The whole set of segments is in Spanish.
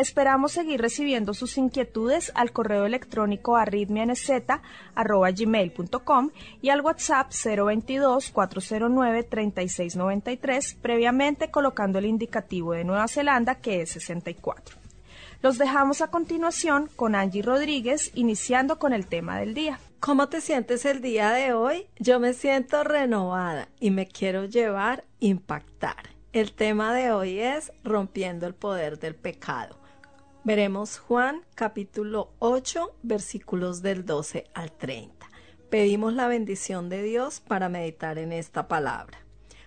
Esperamos seguir recibiendo sus inquietudes al correo electrónico arritmianz.gmail.com y al WhatsApp 022-409-3693, previamente colocando el indicativo de Nueva Zelanda que es 64. Los dejamos a continuación con Angie Rodríguez, iniciando con el tema del día. ¿Cómo te sientes el día de hoy? Yo me siento renovada y me quiero llevar impactar. El tema de hoy es rompiendo el poder del pecado. Veremos Juan capítulo 8 versículos del 12 al 30. Pedimos la bendición de Dios para meditar en esta palabra.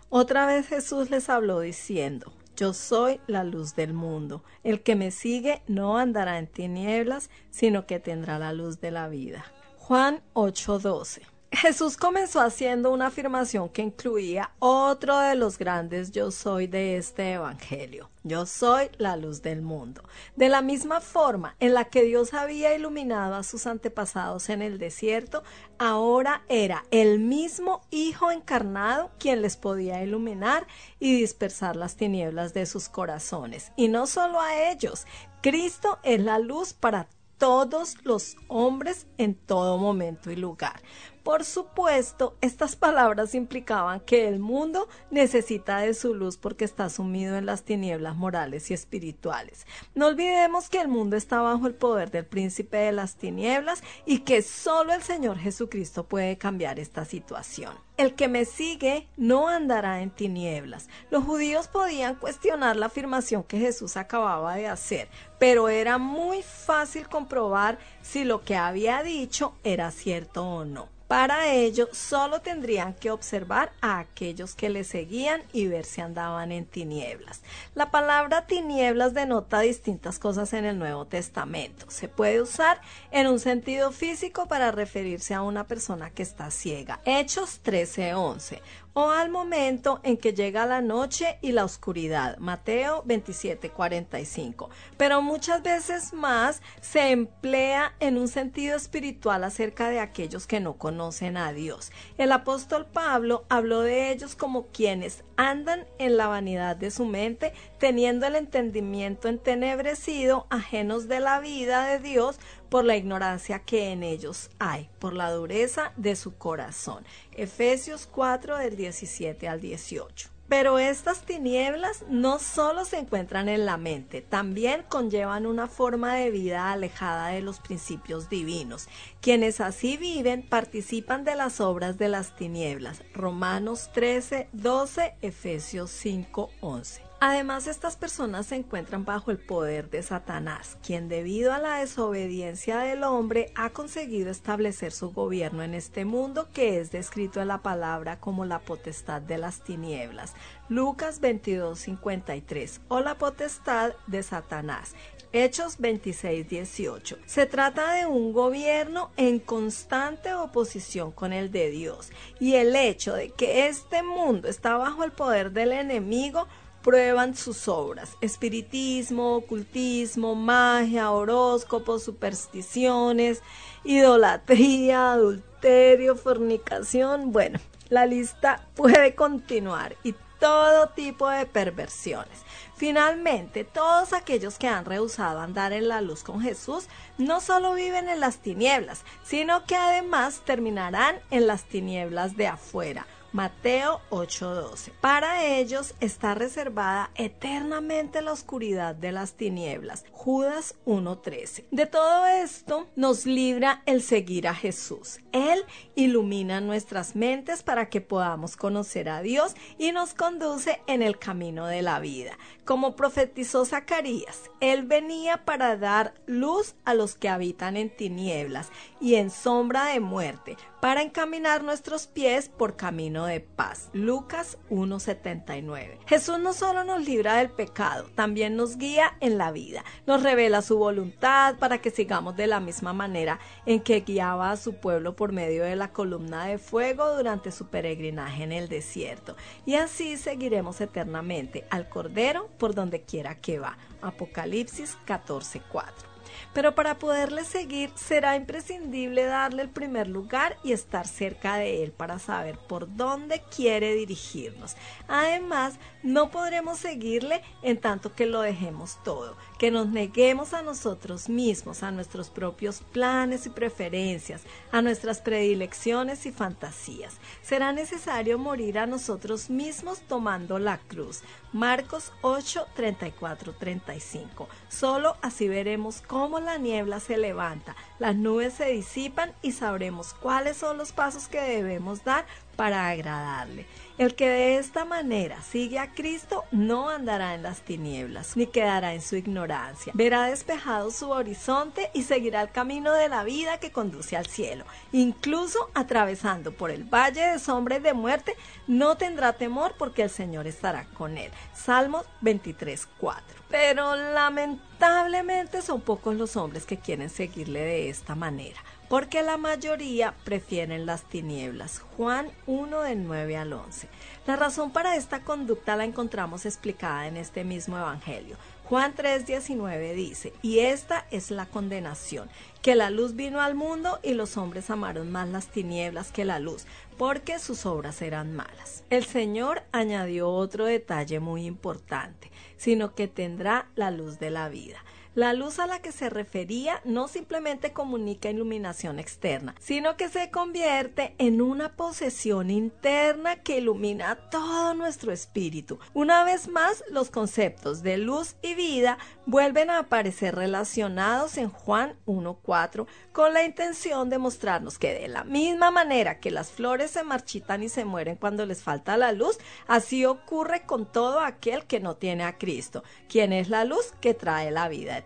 Otra vez Jesús les habló diciendo, Yo soy la luz del mundo. El que me sigue no andará en tinieblas, sino que tendrá la luz de la vida. Juan 8:12 Jesús comenzó haciendo una afirmación que incluía otro de los grandes yo soy de este Evangelio. Yo soy la luz del mundo. De la misma forma en la que Dios había iluminado a sus antepasados en el desierto, ahora era el mismo Hijo encarnado quien les podía iluminar y dispersar las tinieblas de sus corazones. Y no solo a ellos, Cristo es la luz para todos los hombres en todo momento y lugar. Por supuesto, estas palabras implicaban que el mundo necesita de su luz porque está sumido en las tinieblas morales y espirituales. No olvidemos que el mundo está bajo el poder del príncipe de las tinieblas y que solo el Señor Jesucristo puede cambiar esta situación. El que me sigue no andará en tinieblas. Los judíos podían cuestionar la afirmación que Jesús acababa de hacer, pero era muy fácil comprobar si lo que había dicho era cierto o no. Para ello, solo tendrían que observar a aquellos que le seguían y ver si andaban en tinieblas. La palabra tinieblas denota distintas cosas en el Nuevo Testamento. Se puede usar en un sentido físico para referirse a una persona que está ciega. Hechos 13:11 o al momento en que llega la noche y la oscuridad. Mateo 27:45. Pero muchas veces más se emplea en un sentido espiritual acerca de aquellos que no conocen a Dios. El apóstol Pablo habló de ellos como quienes andan en la vanidad de su mente, teniendo el entendimiento entenebrecido, ajenos de la vida de Dios, por la ignorancia que en ellos hay, por la dureza de su corazón. Efesios 4 del 17 al 18. Pero estas tinieblas no solo se encuentran en la mente, también conllevan una forma de vida alejada de los principios divinos. Quienes así viven participan de las obras de las tinieblas. Romanos 13, 12, Efesios 5, 11. Además, estas personas se encuentran bajo el poder de Satanás, quien debido a la desobediencia del hombre ha conseguido establecer su gobierno en este mundo que es descrito en la palabra como la potestad de las tinieblas. Lucas 22:53 o la potestad de Satanás. Hechos 26:18. Se trata de un gobierno en constante oposición con el de Dios y el hecho de que este mundo está bajo el poder del enemigo prueban sus obras, espiritismo, ocultismo, magia, horóscopos, supersticiones, idolatría, adulterio, fornicación, bueno, la lista puede continuar y todo tipo de perversiones. Finalmente, todos aquellos que han rehusado andar en la luz con Jesús no solo viven en las tinieblas, sino que además terminarán en las tinieblas de afuera Mateo 8:12. Para ellos está reservada eternamente la oscuridad de las tinieblas. Judas 1:13. De todo esto nos libra el seguir a Jesús. Él ilumina nuestras mentes para que podamos conocer a Dios y nos conduce en el camino de la vida. Como profetizó Zacarías, Él venía para dar luz a los que habitan en tinieblas y en sombra de muerte, para encaminar nuestros pies por camino de paz. Lucas 1.79. Jesús no solo nos libra del pecado, también nos guía en la vida. Nos revela su voluntad para que sigamos de la misma manera en que guiaba a su pueblo por medio de la columna de fuego durante su peregrinaje en el desierto. Y así seguiremos eternamente al Cordero por donde quiera que va. Apocalipsis 14.4. Pero para poderle seguir será imprescindible darle el primer lugar y estar cerca de él para saber por dónde quiere dirigirnos. Además, no podremos seguirle en tanto que lo dejemos todo, que nos neguemos a nosotros mismos, a nuestros propios planes y preferencias, a nuestras predilecciones y fantasías. Será necesario morir a nosotros mismos tomando la cruz. Marcos 8, 34, 35. Solo así veremos cómo la niebla se levanta, las nubes se disipan y sabremos cuáles son los pasos que debemos dar para agradarle. El que de esta manera sigue a Cristo no andará en las tinieblas, ni quedará en su ignorancia. Verá despejado su horizonte y seguirá el camino de la vida que conduce al cielo. Incluso atravesando por el valle de sombra y de muerte, no tendrá temor porque el Señor estará con él. Salmos 23, 4. Pero lamentablemente son pocos los hombres que quieren seguirle de esta manera porque la mayoría prefieren las tinieblas. Juan 1 del 9 al 11. La razón para esta conducta la encontramos explicada en este mismo Evangelio. Juan 3:19 dice, y esta es la condenación, que la luz vino al mundo y los hombres amaron más las tinieblas que la luz, porque sus obras eran malas. El Señor añadió otro detalle muy importante, sino que tendrá la luz de la vida. La luz a la que se refería no simplemente comunica iluminación externa, sino que se convierte en una posesión interna que ilumina todo nuestro espíritu. Una vez más, los conceptos de luz y vida vuelven a aparecer relacionados en Juan 1.4 con la intención de mostrarnos que de la misma manera que las flores se marchitan y se mueren cuando les falta la luz, así ocurre con todo aquel que no tiene a Cristo, quien es la luz que trae la vida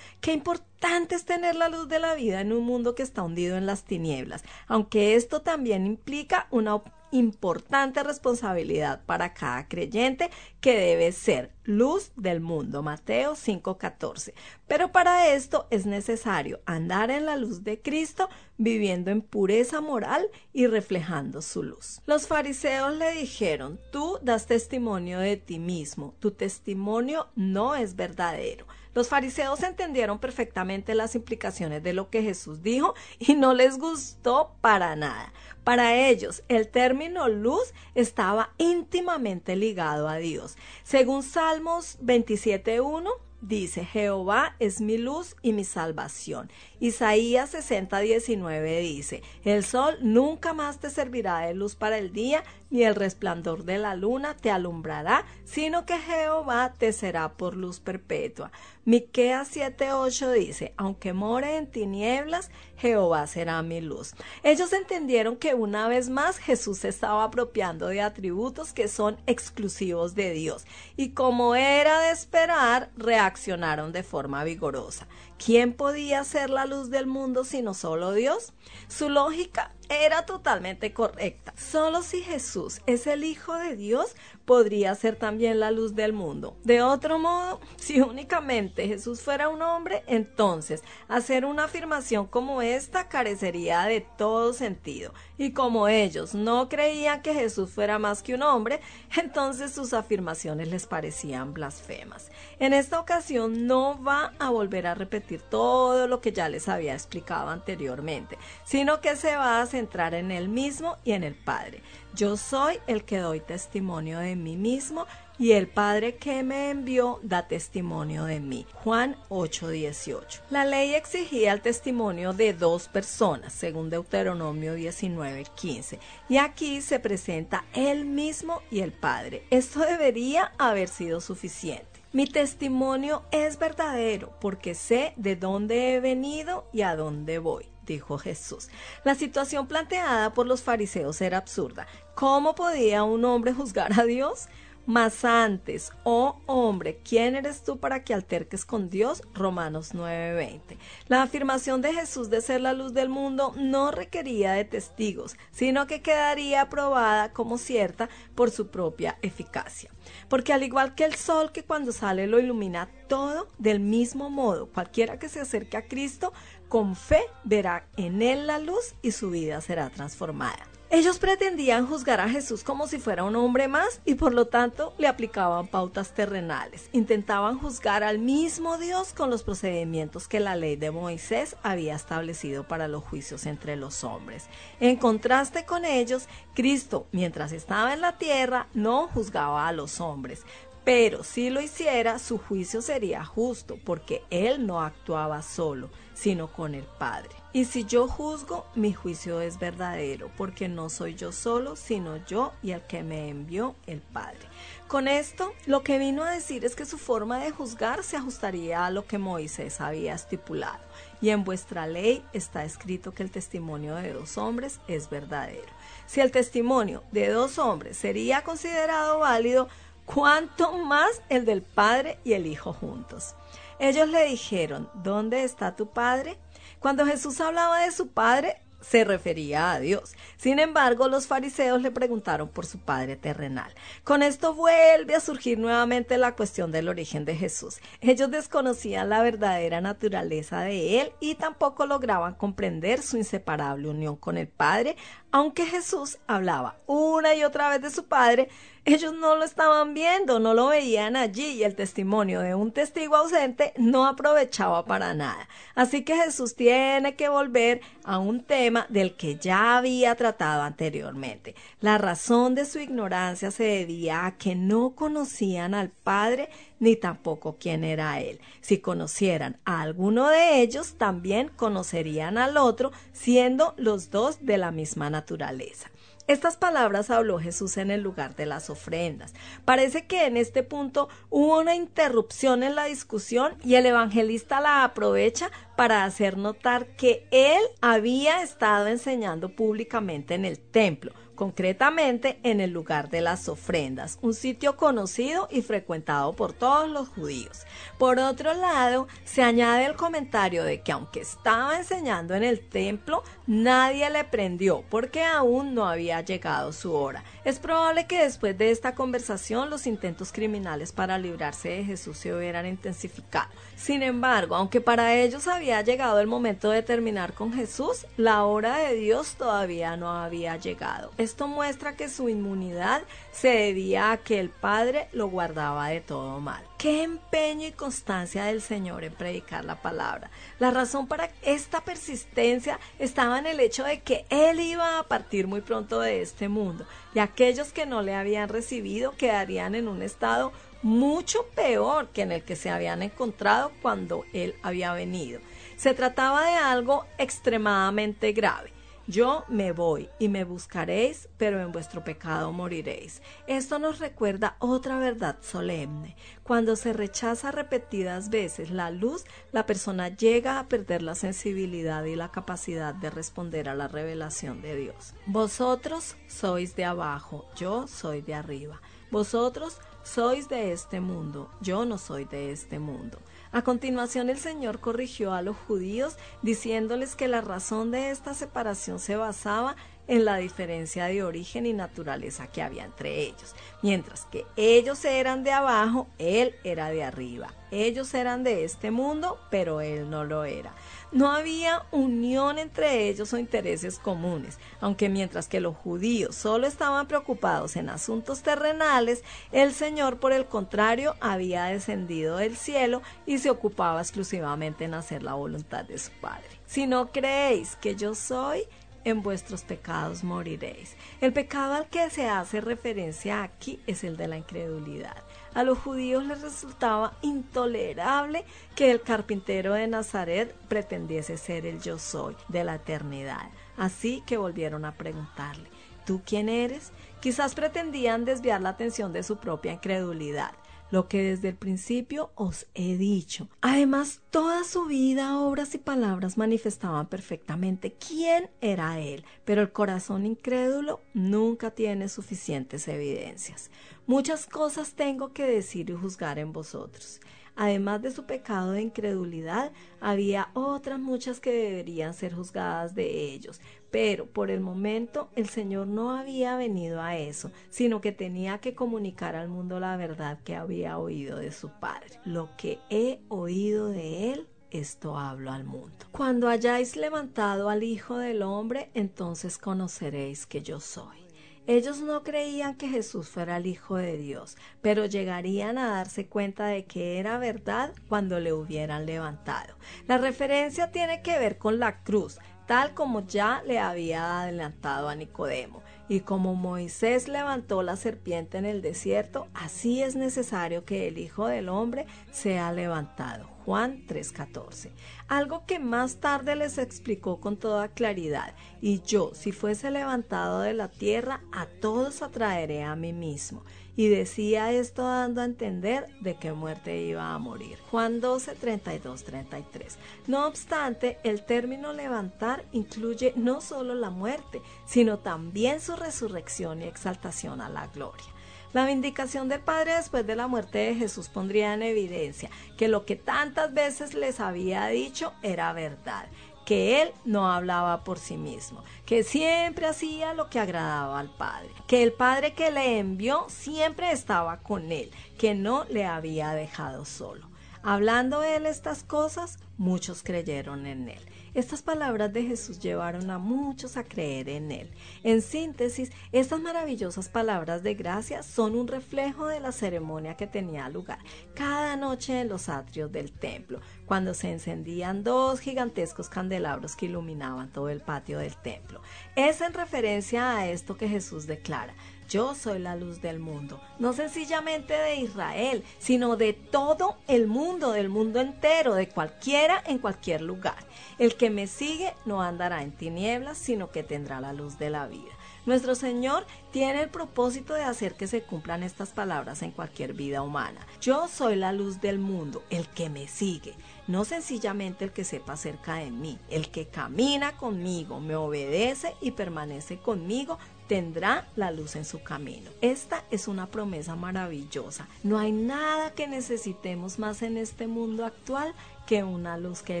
Qué importante es tener la luz de la vida en un mundo que está hundido en las tinieblas, aunque esto también implica una importante responsabilidad para cada creyente que debe ser luz del mundo. Mateo 5:14. Pero para esto es necesario andar en la luz de Cristo, viviendo en pureza moral y reflejando su luz. Los fariseos le dijeron, tú das testimonio de ti mismo, tu testimonio no es verdadero. Los fariseos entendieron perfectamente las implicaciones de lo que Jesús dijo y no les gustó para nada. Para ellos, el término luz estaba íntimamente ligado a Dios. Según Salmos 27.1, dice, Jehová es mi luz y mi salvación. Isaías 60, 19 dice, el sol nunca más te servirá de luz para el día, ni el resplandor de la luna te alumbrará, sino que Jehová te será por luz perpetua. Miqueas 7:8 dice, aunque more en tinieblas, Jehová será mi luz. Ellos entendieron que una vez más Jesús se estaba apropiando de atributos que son exclusivos de Dios y como era de esperar, reaccionaron de forma vigorosa. ¿Quién podía ser la luz del mundo sino solo Dios? Su lógica era totalmente correcta. Solo si Jesús es el Hijo de Dios podría ser también la luz del mundo. De otro modo, si únicamente Jesús fuera un hombre, entonces hacer una afirmación como esta carecería de todo sentido. Y como ellos no creían que Jesús fuera más que un hombre, entonces sus afirmaciones les parecían blasfemas. En esta ocasión no va a volver a repetir todo lo que ya les había explicado anteriormente, sino que se va a centrar en él mismo y en el Padre. Yo soy el que doy testimonio de mí mismo y el Padre que me envió da testimonio de mí. Juan 8:18. La ley exigía el testimonio de dos personas, según Deuteronomio 19:15, y aquí se presenta él mismo y el Padre. Esto debería haber sido suficiente. Mi testimonio es verdadero porque sé de dónde he venido y a dónde voy dijo Jesús. La situación planteada por los fariseos era absurda. ¿Cómo podía un hombre juzgar a Dios? Mas antes, oh hombre, ¿quién eres tú para que alterques con Dios? Romanos 9:20. La afirmación de Jesús de ser la luz del mundo no requería de testigos, sino que quedaría probada como cierta por su propia eficacia. Porque al igual que el sol que cuando sale lo ilumina todo, del mismo modo, cualquiera que se acerque a Cristo con fe verá en él la luz y su vida será transformada. Ellos pretendían juzgar a Jesús como si fuera un hombre más y por lo tanto le aplicaban pautas terrenales. Intentaban juzgar al mismo Dios con los procedimientos que la ley de Moisés había establecido para los juicios entre los hombres. En contraste con ellos, Cristo, mientras estaba en la tierra, no juzgaba a los hombres, pero si lo hiciera, su juicio sería justo, porque él no actuaba solo, sino con el Padre. Y si yo juzgo, mi juicio es verdadero, porque no soy yo solo, sino yo y el que me envió el Padre. Con esto, lo que vino a decir es que su forma de juzgar se ajustaría a lo que Moisés había estipulado. Y en vuestra ley está escrito que el testimonio de dos hombres es verdadero. Si el testimonio de dos hombres sería considerado válido, cuánto más el del Padre y el Hijo juntos. Ellos le dijeron, ¿dónde está tu Padre? Cuando Jesús hablaba de su Padre, se refería a Dios. Sin embargo, los fariseos le preguntaron por su Padre terrenal. Con esto vuelve a surgir nuevamente la cuestión del origen de Jesús. Ellos desconocían la verdadera naturaleza de Él y tampoco lograban comprender su inseparable unión con el Padre, aunque Jesús hablaba una y otra vez de su Padre, ellos no lo estaban viendo, no lo veían allí y el testimonio de un testigo ausente no aprovechaba para nada. Así que Jesús tiene que volver a un tema del que ya había tratado anteriormente. La razón de su ignorancia se debía a que no conocían al Padre ni tampoco quién era Él. Si conocieran a alguno de ellos, también conocerían al otro, siendo los dos de la misma naturaleza. Estas palabras habló Jesús en el lugar de las ofrendas. Parece que en este punto hubo una interrupción en la discusión y el evangelista la aprovecha para hacer notar que él había estado enseñando públicamente en el templo concretamente en el lugar de las ofrendas, un sitio conocido y frecuentado por todos los judíos. Por otro lado, se añade el comentario de que aunque estaba enseñando en el templo, nadie le prendió porque aún no había llegado su hora. Es probable que después de esta conversación los intentos criminales para librarse de Jesús se hubieran intensificado. Sin embargo, aunque para ellos había llegado el momento de terminar con Jesús, la hora de Dios todavía no había llegado. Esto muestra que su inmunidad se debía a que el Padre lo guardaba de todo mal. Qué empeño y constancia del Señor en predicar la palabra. La razón para esta persistencia estaba en el hecho de que Él iba a partir muy pronto de este mundo y aquellos que no le habían recibido quedarían en un estado mucho peor que en el que se habían encontrado cuando él había venido. Se trataba de algo extremadamente grave. Yo me voy y me buscaréis, pero en vuestro pecado moriréis. Esto nos recuerda otra verdad solemne. Cuando se rechaza repetidas veces la luz, la persona llega a perder la sensibilidad y la capacidad de responder a la revelación de Dios. Vosotros sois de abajo, yo soy de arriba. Vosotros sois de este mundo, yo no soy de este mundo. A continuación el Señor corrigió a los judíos diciéndoles que la razón de esta separación se basaba en la diferencia de origen y naturaleza que había entre ellos. Mientras que ellos eran de abajo, Él era de arriba. Ellos eran de este mundo, pero Él no lo era. No había unión entre ellos o intereses comunes, aunque mientras que los judíos solo estaban preocupados en asuntos terrenales, el Señor por el contrario había descendido del cielo y se ocupaba exclusivamente en hacer la voluntad de su Padre. Si no creéis que yo soy, en vuestros pecados moriréis. El pecado al que se hace referencia aquí es el de la incredulidad. A los judíos les resultaba intolerable que el carpintero de Nazaret pretendiese ser el yo soy de la eternidad. Así que volvieron a preguntarle, ¿tú quién eres? Quizás pretendían desviar la atención de su propia incredulidad lo que desde el principio os he dicho. Además, toda su vida, obras y palabras manifestaban perfectamente quién era él, pero el corazón incrédulo nunca tiene suficientes evidencias. Muchas cosas tengo que decir y juzgar en vosotros. Además de su pecado de incredulidad, había otras muchas que deberían ser juzgadas de ellos, pero por el momento el Señor no había venido a eso, sino que tenía que comunicar al mundo la verdad que había oído de su Padre. Lo que he oído de Él, esto hablo al mundo. Cuando hayáis levantado al Hijo del Hombre, entonces conoceréis que yo soy. Ellos no creían que Jesús fuera el Hijo de Dios, pero llegarían a darse cuenta de que era verdad cuando le hubieran levantado. La referencia tiene que ver con la cruz, tal como ya le había adelantado a Nicodemo. Y como Moisés levantó la serpiente en el desierto, así es necesario que el Hijo del Hombre sea levantado. Juan 3:14. Algo que más tarde les explicó con toda claridad. Y yo, si fuese levantado de la tierra, a todos atraeré a mí mismo y decía esto dando a entender de qué muerte iba a morir. Juan 12, 32, 33. No obstante, el término levantar incluye no solo la muerte, sino también su resurrección y exaltación a la gloria. La vindicación del Padre después de la muerte de Jesús pondría en evidencia que lo que tantas veces les había dicho era verdad que él no hablaba por sí mismo, que siempre hacía lo que agradaba al Padre, que el Padre que le envió siempre estaba con él, que no le había dejado solo. Hablando él estas cosas, muchos creyeron en él. Estas palabras de Jesús llevaron a muchos a creer en Él. En síntesis, estas maravillosas palabras de gracia son un reflejo de la ceremonia que tenía lugar cada noche en los atrios del templo, cuando se encendían dos gigantescos candelabros que iluminaban todo el patio del templo. Es en referencia a esto que Jesús declara, yo soy la luz del mundo, no sencillamente de Israel, sino de todo el mundo, del mundo entero, de cualquiera en cualquier lugar. El que me sigue no andará en tinieblas, sino que tendrá la luz de la vida. Nuestro Señor tiene el propósito de hacer que se cumplan estas palabras en cualquier vida humana. Yo soy la luz del mundo, el que me sigue, no sencillamente el que sepa acerca de mí, el que camina conmigo, me obedece y permanece conmigo, tendrá la luz en su camino. Esta es una promesa maravillosa. No hay nada que necesitemos más en este mundo actual que una luz que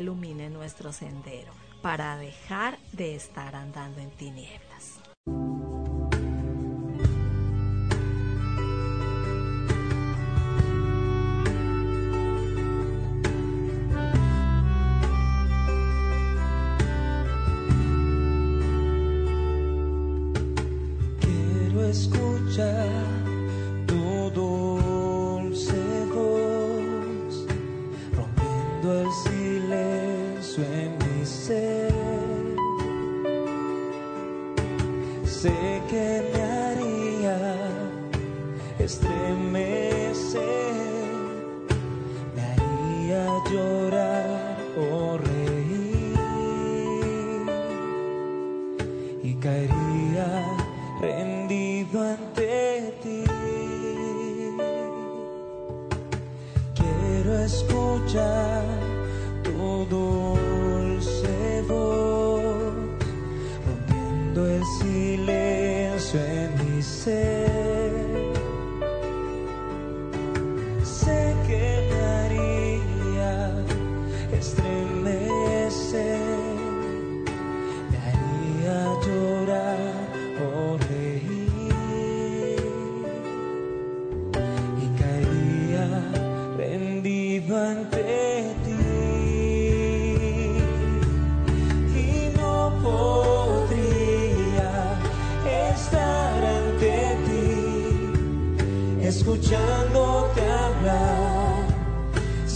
ilumine nuestro sendero para dejar de estar andando en tinieblas.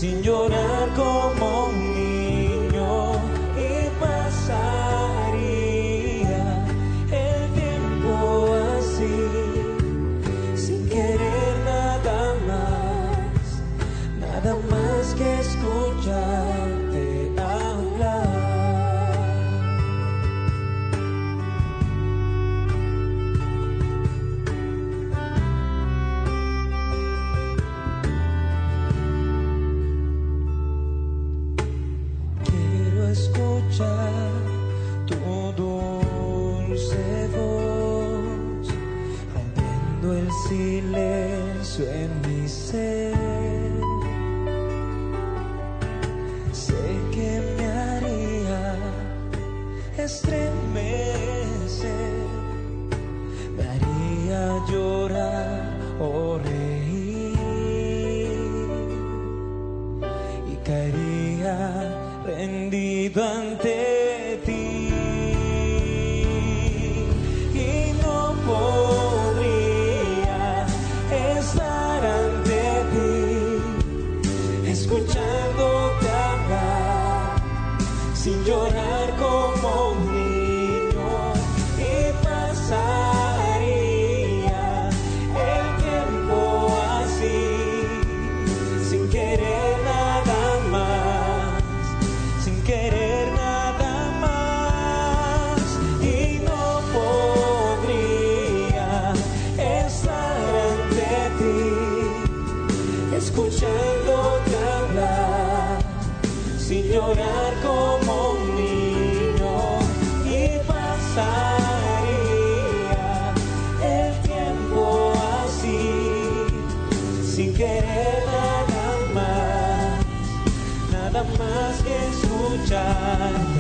sin. ti, escuchándote hablar, sin llorar como un niño y pasaría el tiempo así, sin querer nada más, nada más que escuchar.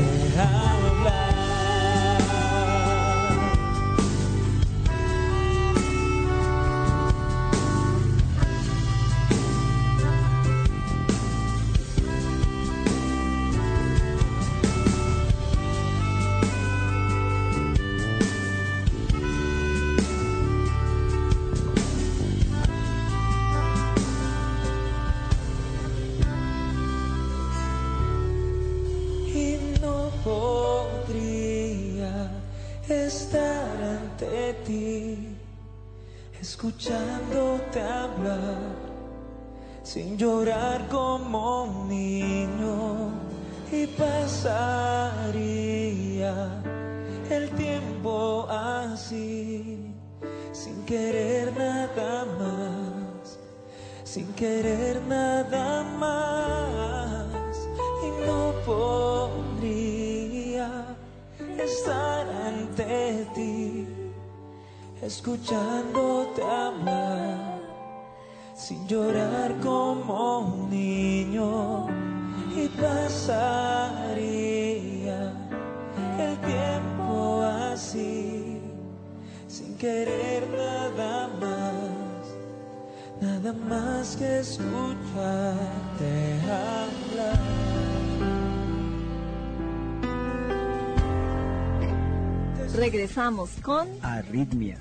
sin llorar como un niño y pasaría el tiempo así, sin querer nada más, sin querer nada más. Y no podría estar ante ti escuchándote hablar sin llorar como un niño y pasaría el tiempo así sin querer nada más, nada más que escucharte hablar. Regresamos con Arritmia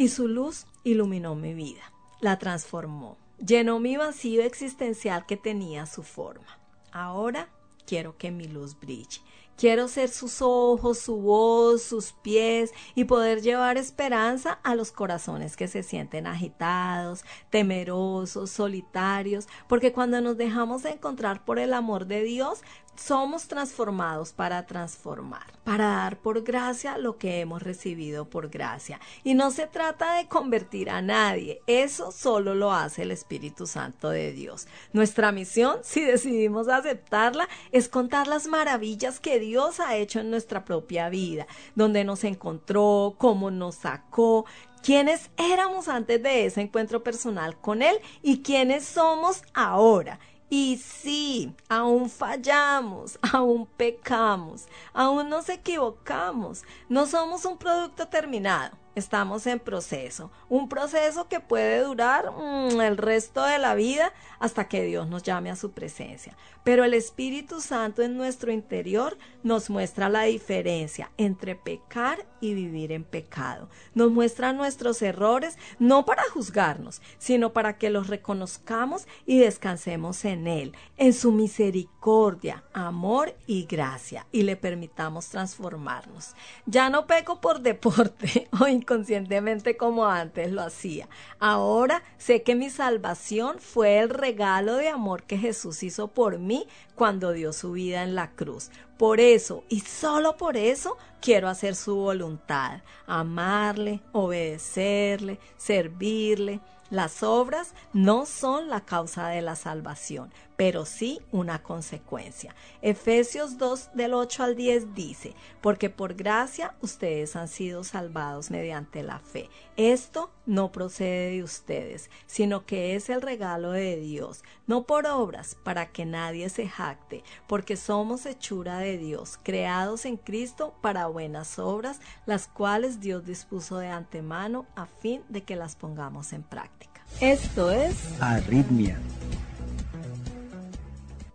y su luz iluminó mi vida, la transformó, llenó mi vacío existencial que tenía su forma. Ahora quiero que mi luz brille. Quiero ser sus ojos, su voz, sus pies y poder llevar esperanza a los corazones que se sienten agitados, temerosos, solitarios, porque cuando nos dejamos encontrar por el amor de Dios, somos transformados para transformar, para dar por gracia lo que hemos recibido por gracia. Y no se trata de convertir a nadie, eso solo lo hace el Espíritu Santo de Dios. Nuestra misión, si decidimos aceptarla, es contar las maravillas que Dios ha hecho en nuestra propia vida, donde nos encontró, cómo nos sacó, quiénes éramos antes de ese encuentro personal con Él y quiénes somos ahora. Y sí, aún fallamos, aún pecamos, aún nos equivocamos. No somos un producto terminado estamos en proceso, un proceso que puede durar mm, el resto de la vida hasta que Dios nos llame a su presencia. Pero el Espíritu Santo en nuestro interior nos muestra la diferencia entre pecar y vivir en pecado. Nos muestra nuestros errores no para juzgarnos, sino para que los reconozcamos y descansemos en Él, en su misericordia, amor y gracia, y le permitamos transformarnos. Ya no peco por deporte o inconscientemente como antes lo hacía. Ahora sé que mi salvación fue el regalo de amor que Jesús hizo por mí cuando dio su vida en la cruz. Por eso y solo por eso quiero hacer su voluntad, amarle, obedecerle, servirle. Las obras no son la causa de la salvación, pero sí una consecuencia. Efesios 2 del 8 al 10 dice, porque por gracia ustedes han sido salvados mediante la fe. Esto no procede de ustedes, sino que es el regalo de Dios, no por obras, para que nadie se jacte, porque somos hechura de Dios, creados en Cristo para buenas obras, las cuales Dios dispuso de antemano a fin de que las pongamos en práctica. Esto es Arritmia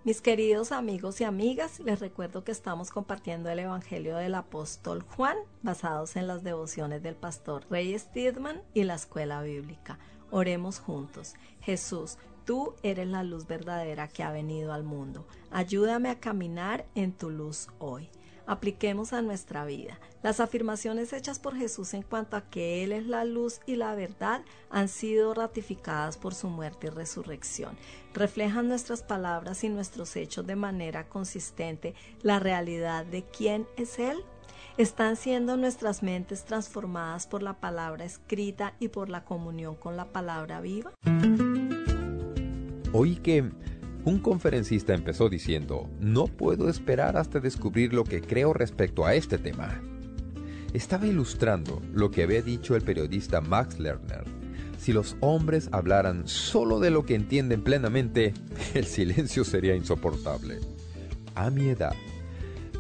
mis queridos amigos y amigas, les recuerdo que estamos compartiendo el Evangelio del apóstol Juan, basados en las devociones del pastor Rey Stidman y la escuela bíblica. Oremos juntos. Jesús, tú eres la luz verdadera que ha venido al mundo. Ayúdame a caminar en tu luz hoy apliquemos a nuestra vida. Las afirmaciones hechas por Jesús en cuanto a que Él es la luz y la verdad han sido ratificadas por su muerte y resurrección. Reflejan nuestras palabras y nuestros hechos de manera consistente la realidad de quién es Él. Están siendo nuestras mentes transformadas por la palabra escrita y por la comunión con la palabra viva. Oí que un conferencista empezó diciendo, no puedo esperar hasta descubrir lo que creo respecto a este tema. Estaba ilustrando lo que había dicho el periodista Max Lerner. Si los hombres hablaran solo de lo que entienden plenamente, el silencio sería insoportable. A mi edad,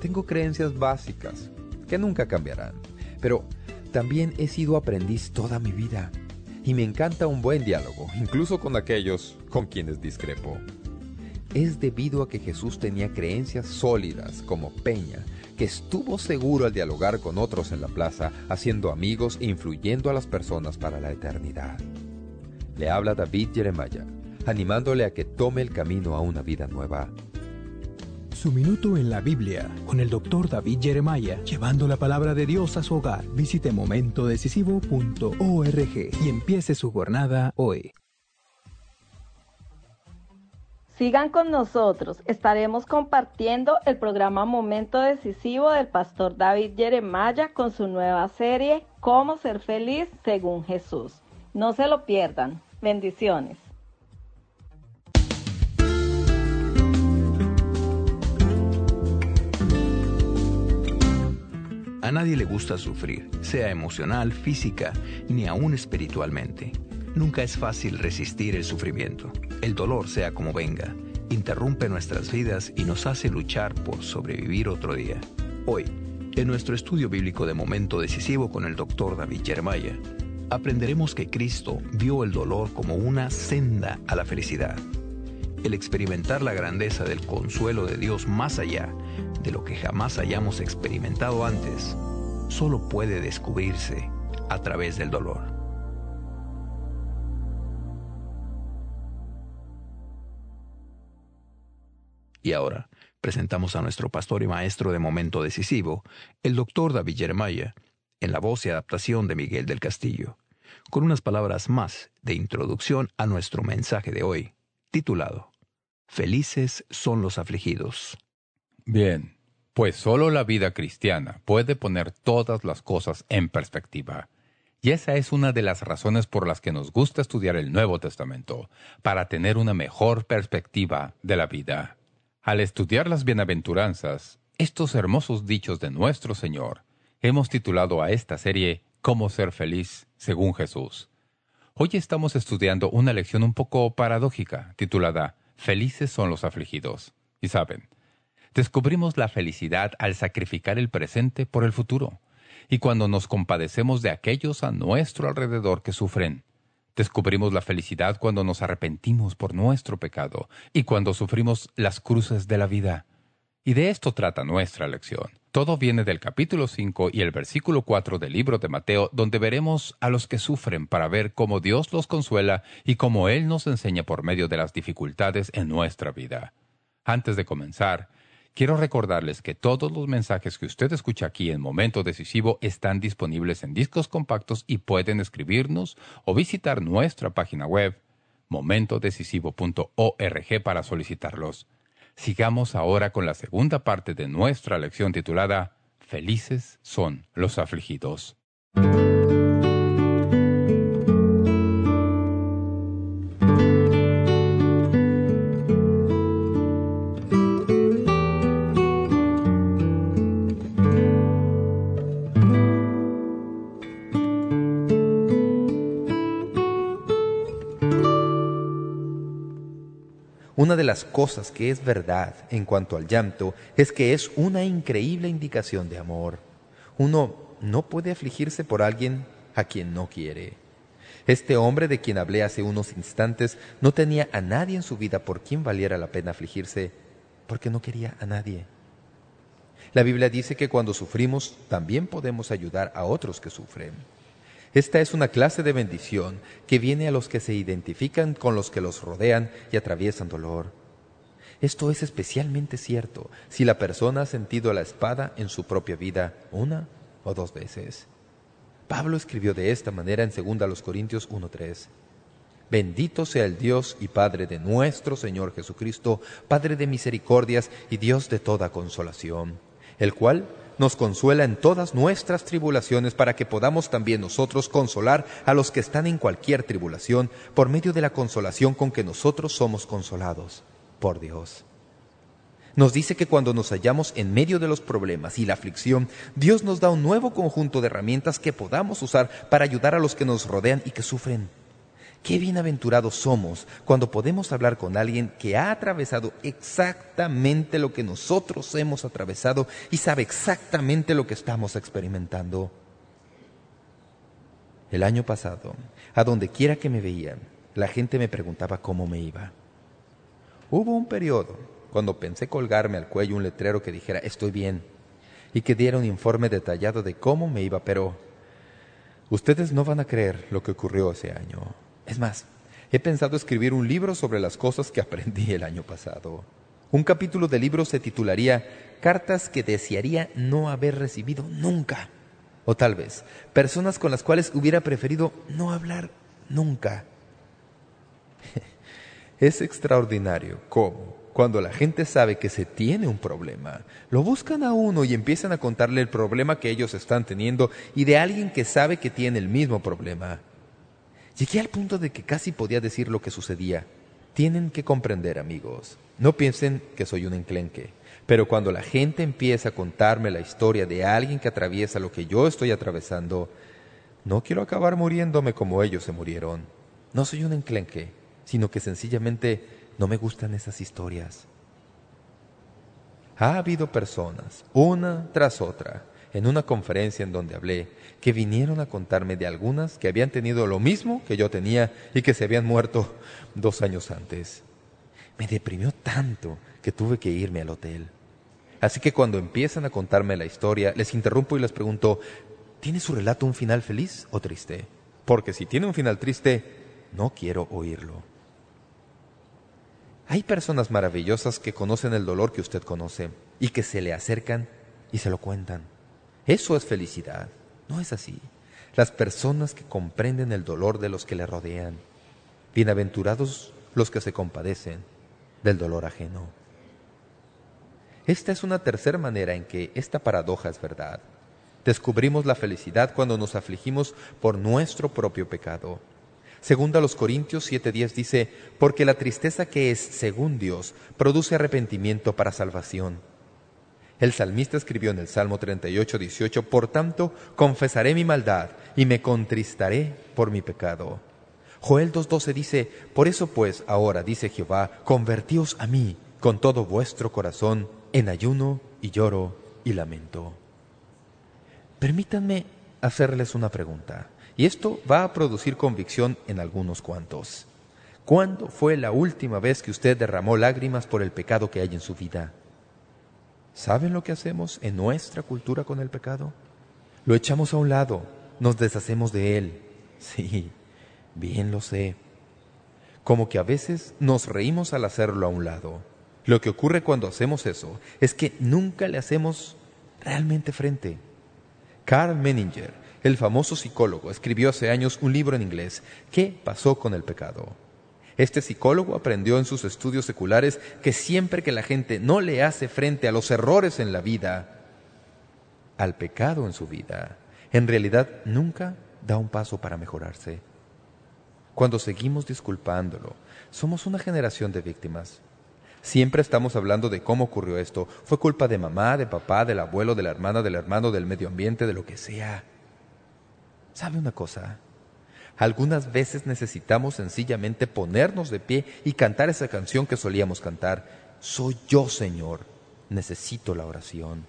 tengo creencias básicas que nunca cambiarán, pero también he sido aprendiz toda mi vida y me encanta un buen diálogo, incluso con aquellos con quienes discrepo es debido a que Jesús tenía creencias sólidas como Peña, que estuvo seguro al dialogar con otros en la plaza, haciendo amigos e influyendo a las personas para la eternidad. Le habla David Jeremiah, animándole a que tome el camino a una vida nueva. Su minuto en la Biblia con el doctor David Jeremiah, llevando la palabra de Dios a su hogar. Visite momentodecisivo.org y empiece su jornada hoy. Sigan con nosotros, estaremos compartiendo el programa Momento Decisivo del pastor David Jeremiah con su nueva serie Cómo ser feliz según Jesús. No se lo pierdan. Bendiciones. A nadie le gusta sufrir, sea emocional, física, ni aún espiritualmente. Nunca es fácil resistir el sufrimiento. El dolor, sea como venga, interrumpe nuestras vidas y nos hace luchar por sobrevivir otro día. Hoy, en nuestro estudio bíblico de momento decisivo con el doctor David Jeremiah, aprenderemos que Cristo vio el dolor como una senda a la felicidad. El experimentar la grandeza del consuelo de Dios más allá de lo que jamás hayamos experimentado antes, solo puede descubrirse a través del dolor. Y ahora presentamos a nuestro pastor y maestro de momento decisivo, el doctor David Jeremiah, en la voz y adaptación de Miguel del Castillo, con unas palabras más de introducción a nuestro mensaje de hoy, titulado Felices son los afligidos. Bien, pues solo la vida cristiana puede poner todas las cosas en perspectiva. Y esa es una de las razones por las que nos gusta estudiar el Nuevo Testamento, para tener una mejor perspectiva de la vida. Al estudiar las bienaventuranzas, estos hermosos dichos de nuestro Señor, hemos titulado a esta serie Cómo ser feliz según Jesús. Hoy estamos estudiando una lección un poco paradójica, titulada Felices son los afligidos. Y saben, descubrimos la felicidad al sacrificar el presente por el futuro y cuando nos compadecemos de aquellos a nuestro alrededor que sufren. Descubrimos la felicidad cuando nos arrepentimos por nuestro pecado y cuando sufrimos las cruces de la vida. Y de esto trata nuestra lección. Todo viene del capítulo 5 y el versículo 4 del libro de Mateo, donde veremos a los que sufren para ver cómo Dios los consuela y cómo Él nos enseña por medio de las dificultades en nuestra vida. Antes de comenzar, Quiero recordarles que todos los mensajes que usted escucha aquí en Momento Decisivo están disponibles en discos compactos y pueden escribirnos o visitar nuestra página web momentodecisivo.org para solicitarlos. Sigamos ahora con la segunda parte de nuestra lección titulada Felices son los afligidos. Una de las cosas que es verdad en cuanto al llanto es que es una increíble indicación de amor. Uno no puede afligirse por alguien a quien no quiere. Este hombre de quien hablé hace unos instantes no tenía a nadie en su vida por quien valiera la pena afligirse, porque no quería a nadie. La Biblia dice que cuando sufrimos también podemos ayudar a otros que sufren. Esta es una clase de bendición que viene a los que se identifican con los que los rodean y atraviesan dolor. Esto es especialmente cierto si la persona ha sentido la espada en su propia vida una o dos veces. Pablo escribió de esta manera en 2 Corintios 1.3. Bendito sea el Dios y Padre de nuestro Señor Jesucristo, Padre de misericordias y Dios de toda consolación, el cual nos consuela en todas nuestras tribulaciones para que podamos también nosotros consolar a los que están en cualquier tribulación por medio de la consolación con que nosotros somos consolados por Dios. Nos dice que cuando nos hallamos en medio de los problemas y la aflicción, Dios nos da un nuevo conjunto de herramientas que podamos usar para ayudar a los que nos rodean y que sufren. Qué bienaventurados somos cuando podemos hablar con alguien que ha atravesado exactamente lo que nosotros hemos atravesado y sabe exactamente lo que estamos experimentando. El año pasado, a donde quiera que me veían, la gente me preguntaba cómo me iba. Hubo un periodo cuando pensé colgarme al cuello un letrero que dijera «estoy bien» y que diera un informe detallado de cómo me iba, pero ustedes no van a creer lo que ocurrió ese año. Es más, he pensado escribir un libro sobre las cosas que aprendí el año pasado. Un capítulo del libro se titularía Cartas que desearía no haber recibido nunca. O tal vez, personas con las cuales hubiera preferido no hablar nunca. es extraordinario cómo, cuando la gente sabe que se tiene un problema, lo buscan a uno y empiezan a contarle el problema que ellos están teniendo y de alguien que sabe que tiene el mismo problema. Llegué al punto de que casi podía decir lo que sucedía. Tienen que comprender, amigos. No piensen que soy un enclenque. Pero cuando la gente empieza a contarme la historia de alguien que atraviesa lo que yo estoy atravesando, no quiero acabar muriéndome como ellos se murieron. No soy un enclenque, sino que sencillamente no me gustan esas historias. Ha habido personas, una tras otra, en una conferencia en donde hablé, que vinieron a contarme de algunas que habían tenido lo mismo que yo tenía y que se habían muerto dos años antes. Me deprimió tanto que tuve que irme al hotel. Así que cuando empiezan a contarme la historia, les interrumpo y les pregunto, ¿tiene su relato un final feliz o triste? Porque si tiene un final triste, no quiero oírlo. Hay personas maravillosas que conocen el dolor que usted conoce y que se le acercan y se lo cuentan. Eso es felicidad. No es así. Las personas que comprenden el dolor de los que le rodean. Bienaventurados los que se compadecen del dolor ajeno. Esta es una tercera manera en que esta paradoja es verdad. Descubrimos la felicidad cuando nos afligimos por nuestro propio pecado. Segunda los Corintios 7.10 dice, porque la tristeza que es según Dios produce arrepentimiento para salvación. El salmista escribió en el Salmo 38.18, por tanto, confesaré mi maldad y me contristaré por mi pecado. Joel 2.12 dice, por eso pues ahora, dice Jehová, convertíos a mí con todo vuestro corazón en ayuno y lloro y lamento. Permítanme hacerles una pregunta. Y esto va a producir convicción en algunos cuantos. ¿Cuándo fue la última vez que usted derramó lágrimas por el pecado que hay en su vida? ¿Saben lo que hacemos en nuestra cultura con el pecado? Lo echamos a un lado, nos deshacemos de él. Sí, bien lo sé. Como que a veces nos reímos al hacerlo a un lado. Lo que ocurre cuando hacemos eso es que nunca le hacemos realmente frente. Carl Menninger el famoso psicólogo, escribió hace años un libro en inglés, ¿Qué pasó con el pecado? Este psicólogo aprendió en sus estudios seculares que siempre que la gente no le hace frente a los errores en la vida, al pecado en su vida, en realidad nunca da un paso para mejorarse. Cuando seguimos disculpándolo, somos una generación de víctimas. Siempre estamos hablando de cómo ocurrió esto. Fue culpa de mamá, de papá, del abuelo, de la hermana, del hermano, del medio ambiente, de lo que sea. ¿Sabe una cosa? Algunas veces necesitamos sencillamente ponernos de pie y cantar esa canción que solíamos cantar. Soy yo, Señor. Necesito la oración.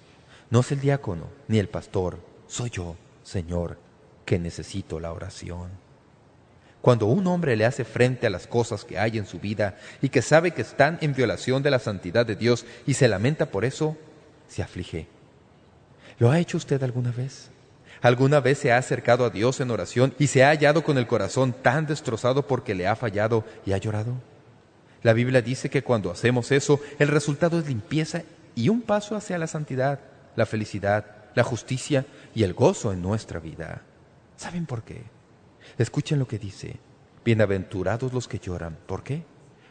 No es el diácono ni el pastor. Soy yo, Señor, que necesito la oración. Cuando un hombre le hace frente a las cosas que hay en su vida y que sabe que están en violación de la santidad de Dios y se lamenta por eso, se aflige. ¿Lo ha hecho usted alguna vez? ¿Alguna vez se ha acercado a Dios en oración y se ha hallado con el corazón tan destrozado porque le ha fallado y ha llorado? La Biblia dice que cuando hacemos eso, el resultado es limpieza y un paso hacia la santidad, la felicidad, la justicia y el gozo en nuestra vida. ¿Saben por qué? Escuchen lo que dice. Bienaventurados los que lloran. ¿Por qué?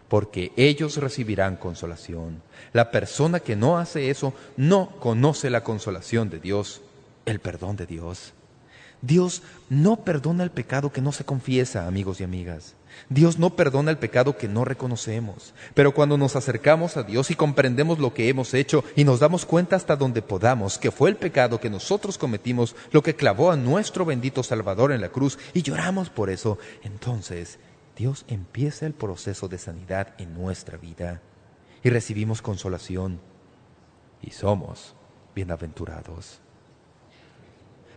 Porque ellos recibirán consolación. La persona que no hace eso no conoce la consolación de Dios el perdón de Dios. Dios no perdona el pecado que no se confiesa, amigos y amigas. Dios no perdona el pecado que no reconocemos. Pero cuando nos acercamos a Dios y comprendemos lo que hemos hecho y nos damos cuenta hasta donde podamos que fue el pecado que nosotros cometimos lo que clavó a nuestro bendito Salvador en la cruz y lloramos por eso, entonces Dios empieza el proceso de sanidad en nuestra vida y recibimos consolación y somos bienaventurados.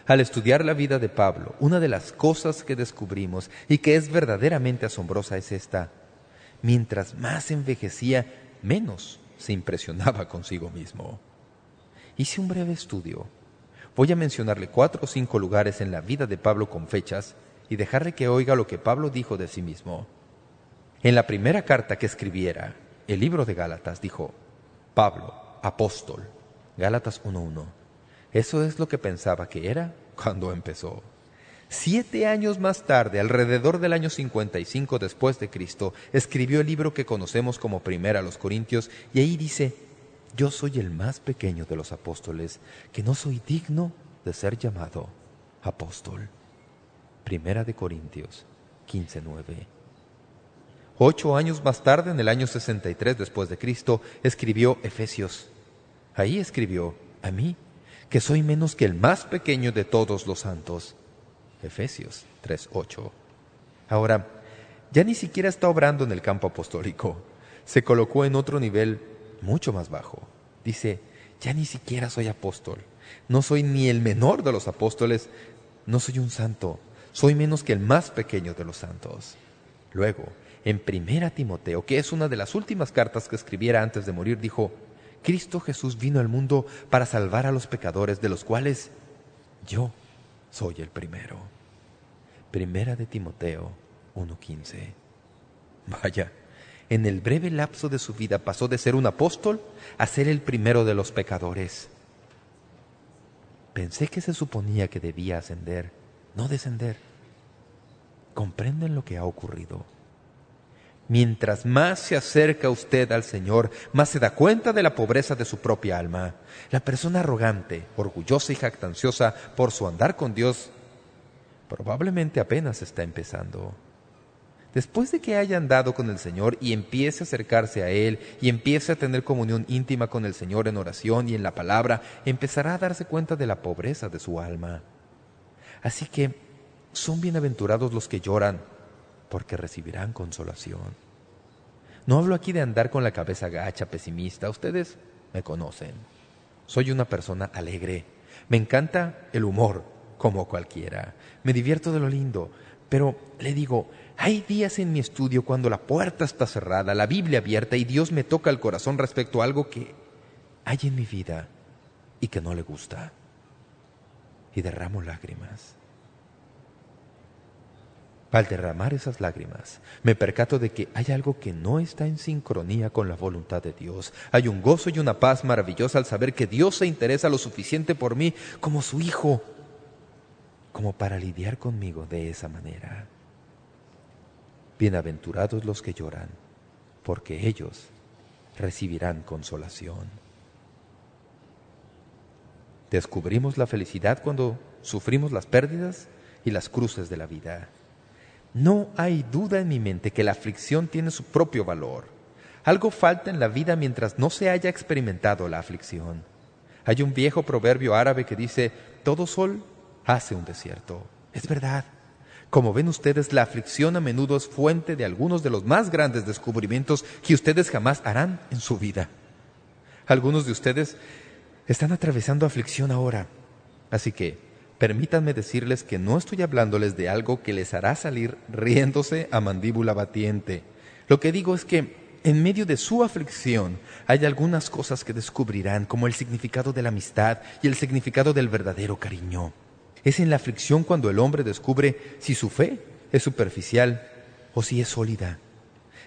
Al estudiar la vida de Pablo, una de las cosas que descubrimos y que es verdaderamente asombrosa es esta. Mientras más envejecía, menos se impresionaba consigo mismo. Hice un breve estudio. Voy a mencionarle cuatro o cinco lugares en la vida de Pablo con fechas y dejarle que oiga lo que Pablo dijo de sí mismo. En la primera carta que escribiera, el libro de Gálatas, dijo, Pablo, apóstol, Gálatas 1.1, eso es lo que pensaba que era cuando empezó. Siete años más tarde, alrededor del año 55 después de Cristo, escribió el libro que conocemos como Primera a los Corintios, y ahí dice, yo soy el más pequeño de los apóstoles, que no soy digno de ser llamado apóstol. Primera de Corintios 15.9 Ocho años más tarde, en el año 63 después de Cristo, escribió Efesios. Ahí escribió, a mí, que soy menos que el más pequeño de todos los santos. Efesios 3.8. Ahora, ya ni siquiera está obrando en el campo apostólico. Se colocó en otro nivel mucho más bajo. Dice, ya ni siquiera soy apóstol. No soy ni el menor de los apóstoles. No soy un santo. Soy menos que el más pequeño de los santos. Luego, en Primera Timoteo, que es una de las últimas cartas que escribiera antes de morir, dijo, Cristo Jesús vino al mundo para salvar a los pecadores, de los cuales yo soy el primero. Primera de Timoteo 1.15. Vaya, En el breve lapso de su vida pasó de ser un apóstol a ser el primero de los pecadores. Pensé que se suponía que debía ascender, no descender. ¿Comprenden lo que ha ocurrido? Mientras más se acerca usted al Señor, más se da cuenta de la pobreza de su propia alma. La persona arrogante, orgullosa y jactanciosa por su andar con Dios, probablemente apenas está empezando. Después de que haya andado con el Señor y empiece a acercarse a Él y empiece a tener comunión íntima con el Señor en oración y en la palabra, empezará a darse cuenta de la pobreza de su alma. Así que son bienaventurados los que lloran, porque recibirán consolación. No hablo aquí de andar con la cabeza gacha, pesimista. Ustedes me conocen. Soy una persona alegre. Me encanta el humor, como cualquiera. Me divierto de lo lindo. Pero le digo, hay días en mi estudio cuando la puerta está cerrada, la Biblia abierta y Dios me toca el corazón respecto a algo que hay en mi vida y que no le gusta. Y derramo lágrimas. Al derramar esas lágrimas, me percato de que hay algo que no está en sincronía con la voluntad de Dios. Hay un gozo y una paz maravillosa al saber que Dios se interesa lo suficiente por mí como su Hijo, como para lidiar conmigo de esa manera. Bienaventurados los que lloran, porque ellos recibirán consolación. Descubrimos la felicidad cuando sufrimos las pérdidas y las cruces de la vida. No hay duda en mi mente que la aflicción tiene su propio valor. Algo falta en la vida mientras no se haya experimentado la aflicción. Hay un viejo proverbio árabe que dice, todo sol hace un desierto. Es verdad. Como ven ustedes, la aflicción a menudo es fuente de algunos de los más grandes descubrimientos que ustedes jamás harán en su vida. Algunos de ustedes están atravesando aflicción ahora. Así que Permítanme decirles que no estoy hablándoles de algo que les hará salir riéndose a mandíbula batiente. Lo que digo es que en medio de su aflicción hay algunas cosas que descubrirán como el significado de la amistad y el significado del verdadero cariño. Es en la aflicción cuando el hombre descubre si su fe es superficial o si es sólida.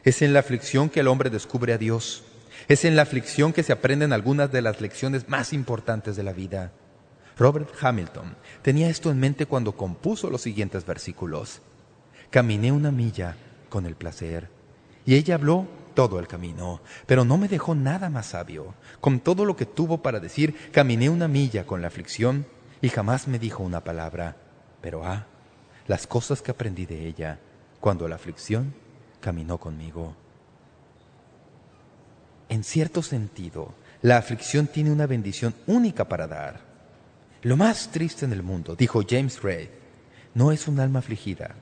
Es en la aflicción que el hombre descubre a Dios. Es en la aflicción que se aprenden algunas de las lecciones más importantes de la vida. Robert Hamilton tenía esto en mente cuando compuso los siguientes versículos. Caminé una milla con el placer, y ella habló todo el camino, pero no me dejó nada más sabio. Con todo lo que tuvo para decir, caminé una milla con la aflicción, y jamás me dijo una palabra. Pero ah, las cosas que aprendí de ella, cuando la aflicción caminó conmigo. En cierto sentido, la aflicción tiene una bendición única para dar. Lo más triste en el mundo, dijo James Ray, no es un alma afligida,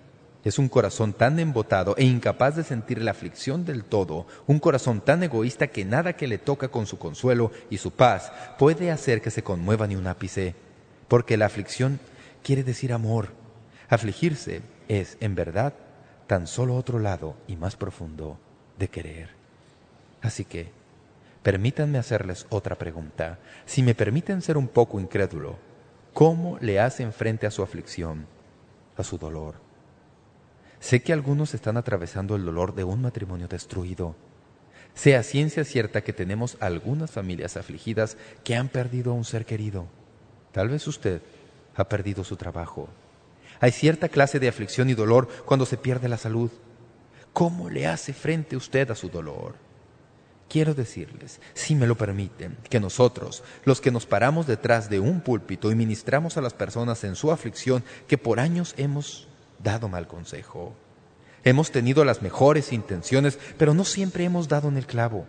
es un corazón tan embotado e incapaz de sentir la aflicción del todo, un corazón tan egoísta que nada que le toca con su consuelo y su paz puede hacer que se conmueva ni un ápice, porque la aflicción quiere decir amor. Afligirse es, en verdad, tan solo otro lado y más profundo de querer. Así que, permítanme hacerles otra pregunta. Si me permiten ser un poco incrédulo, ¿Cómo le hacen frente a su aflicción, a su dolor? Sé que algunos están atravesando el dolor de un matrimonio destruido. Sea ciencia cierta que tenemos algunas familias afligidas que han perdido a un ser querido. Tal vez usted ha perdido su trabajo. Hay cierta clase de aflicción y dolor cuando se pierde la salud. ¿Cómo le hace frente usted a su dolor? Quiero decirles, si me lo permiten, que nosotros, los que nos paramos detrás de un púlpito y ministramos a las personas en su aflicción, que por años hemos dado mal consejo. Hemos tenido las mejores intenciones, pero no siempre hemos dado en el clavo.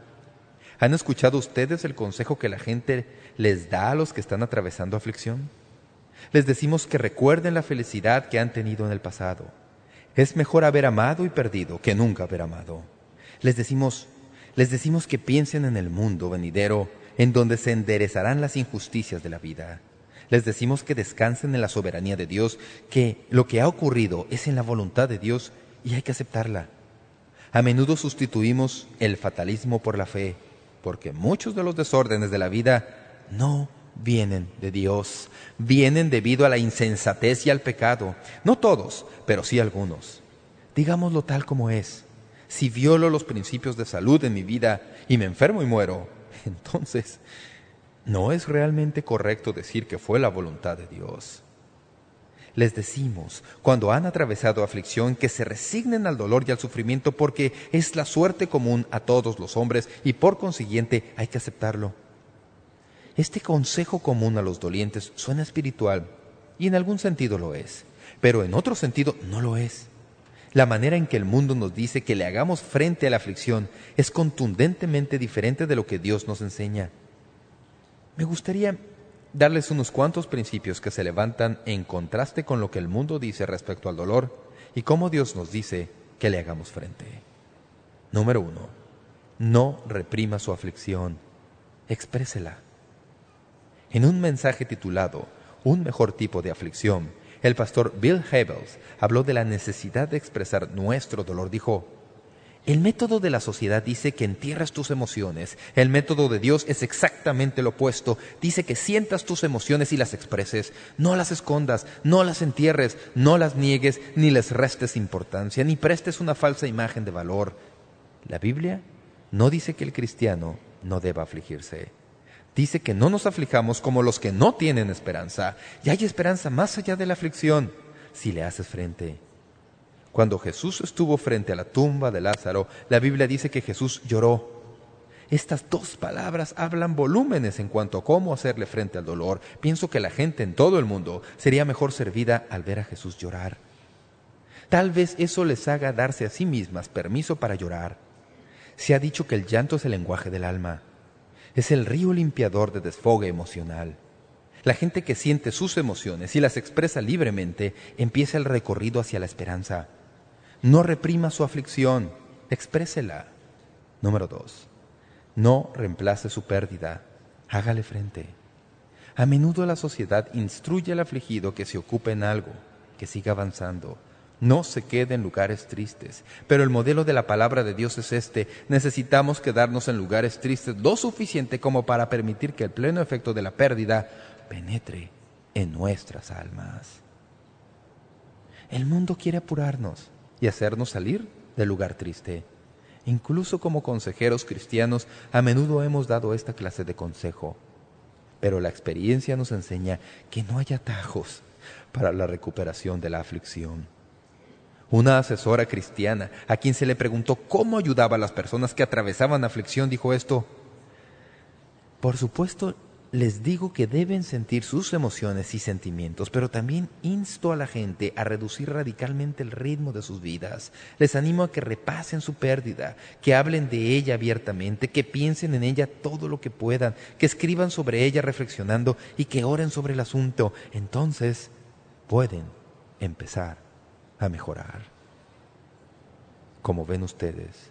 ¿Han escuchado ustedes el consejo que la gente les da a los que están atravesando aflicción? Les decimos que recuerden la felicidad que han tenido en el pasado. Es mejor haber amado y perdido que nunca haber amado. Les decimos, les decimos que piensen en el mundo venidero, en donde se enderezarán las injusticias de la vida. Les decimos que descansen en la soberanía de Dios, que lo que ha ocurrido es en la voluntad de Dios y hay que aceptarla. A menudo sustituimos el fatalismo por la fe, porque muchos de los desórdenes de la vida no vienen de Dios, vienen debido a la insensatez y al pecado. No todos, pero sí algunos. Digámoslo tal como es. Si violo los principios de salud en mi vida y me enfermo y muero, entonces no es realmente correcto decir que fue la voluntad de Dios. Les decimos, cuando han atravesado aflicción, que se resignen al dolor y al sufrimiento porque es la suerte común a todos los hombres y por consiguiente hay que aceptarlo. Este consejo común a los dolientes suena espiritual y en algún sentido lo es, pero en otro sentido no lo es. La manera en que el mundo nos dice que le hagamos frente a la aflicción es contundentemente diferente de lo que Dios nos enseña. Me gustaría darles unos cuantos principios que se levantan en contraste con lo que el mundo dice respecto al dolor y cómo Dios nos dice que le hagamos frente. Número uno, no reprima su aflicción, exprésela. En un mensaje titulado Un mejor tipo de aflicción, el pastor Bill Hybels habló de la necesidad de expresar nuestro dolor. Dijo, el método de la sociedad dice que entierras tus emociones. El método de Dios es exactamente lo opuesto. Dice que sientas tus emociones y las expreses. No las escondas, no las entierres, no las niegues, ni les restes importancia, ni prestes una falsa imagen de valor. La Biblia no dice que el cristiano no deba afligirse. Dice que no nos aflijamos como los que no tienen esperanza. Y hay esperanza más allá de la aflicción si le haces frente. Cuando Jesús estuvo frente a la tumba de Lázaro, la Biblia dice que Jesús lloró. Estas dos palabras hablan volúmenes en cuanto a cómo hacerle frente al dolor. Pienso que la gente en todo el mundo sería mejor servida al ver a Jesús llorar. Tal vez eso les haga darse a sí mismas permiso para llorar. Se ha dicho que el llanto es el lenguaje del alma es el río limpiador de desfogue emocional. La gente que siente sus emociones y las expresa libremente empieza el recorrido hacia la esperanza. No reprima su aflicción, exprésela. Número dos, no reemplace su pérdida, hágale frente. A menudo la sociedad instruye al afligido que se ocupe en algo, que siga avanzando, no se quede en lugares tristes. Pero el modelo de la palabra de Dios es este. Necesitamos quedarnos en lugares tristes lo suficiente como para permitir que el pleno efecto de la pérdida penetre en nuestras almas. El mundo quiere apurarnos y hacernos salir del lugar triste. Incluso como consejeros cristianos a menudo hemos dado esta clase de consejo. Pero la experiencia nos enseña que no hay atajos para la recuperación de la aflicción. Una asesora cristiana, a quien se le preguntó cómo ayudaba a las personas que atravesaban aflicción, dijo esto, Por supuesto, les digo que deben sentir sus emociones y sentimientos, pero también insto a la gente a reducir radicalmente el ritmo de sus vidas. Les animo a que repasen su pérdida, que hablen de ella abiertamente, que piensen en ella todo lo que puedan, que escriban sobre ella reflexionando y que oren sobre el asunto. Entonces pueden empezar a mejorar. Como ven ustedes,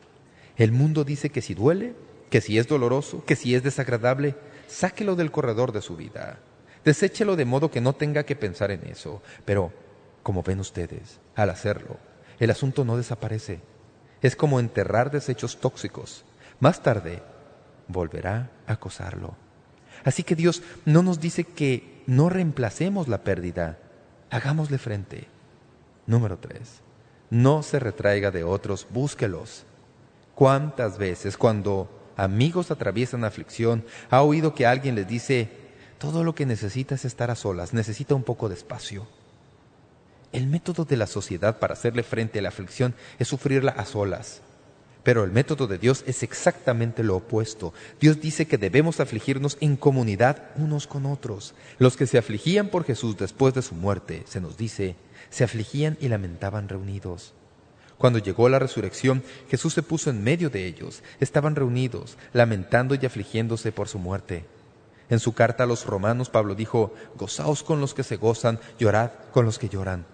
el mundo dice que si duele, que si es doloroso, que si es desagradable, sáquelo del corredor de su vida. Deséchelo de modo que no tenga que pensar en eso. Pero, como ven ustedes, al hacerlo, el asunto no desaparece. Es como enterrar desechos tóxicos. Más tarde, volverá a acosarlo. Así que Dios no nos dice que no reemplacemos la pérdida. Hagámosle frente. Número tres, no se retraiga de otros, búsquelos. ¿Cuántas veces cuando amigos atraviesan aflicción ha oído que alguien les dice, todo lo que necesita es estar a solas, necesita un poco de espacio? El método de la sociedad para hacerle frente a la aflicción es sufrirla a solas. Pero el método de Dios es exactamente lo opuesto. Dios dice que debemos afligirnos en comunidad unos con otros. Los que se afligían por Jesús después de su muerte, se nos dice, se afligían y lamentaban reunidos. Cuando llegó la resurrección, Jesús se puso en medio de ellos. Estaban reunidos, lamentando y afligiéndose por su muerte. En su carta a los romanos, Pablo dijo, Gozaos con los que se gozan, llorad con los que lloran.